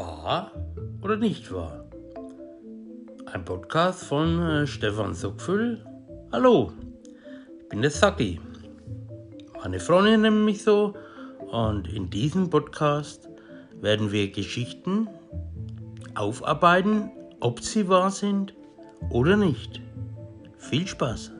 Wahr oder nicht wahr? Ein Podcast von äh, Stefan Sockfüll. Hallo, ich bin der Saki. Meine Freundin nennt mich so und in diesem Podcast werden wir Geschichten aufarbeiten, ob sie wahr sind oder nicht. Viel Spaß!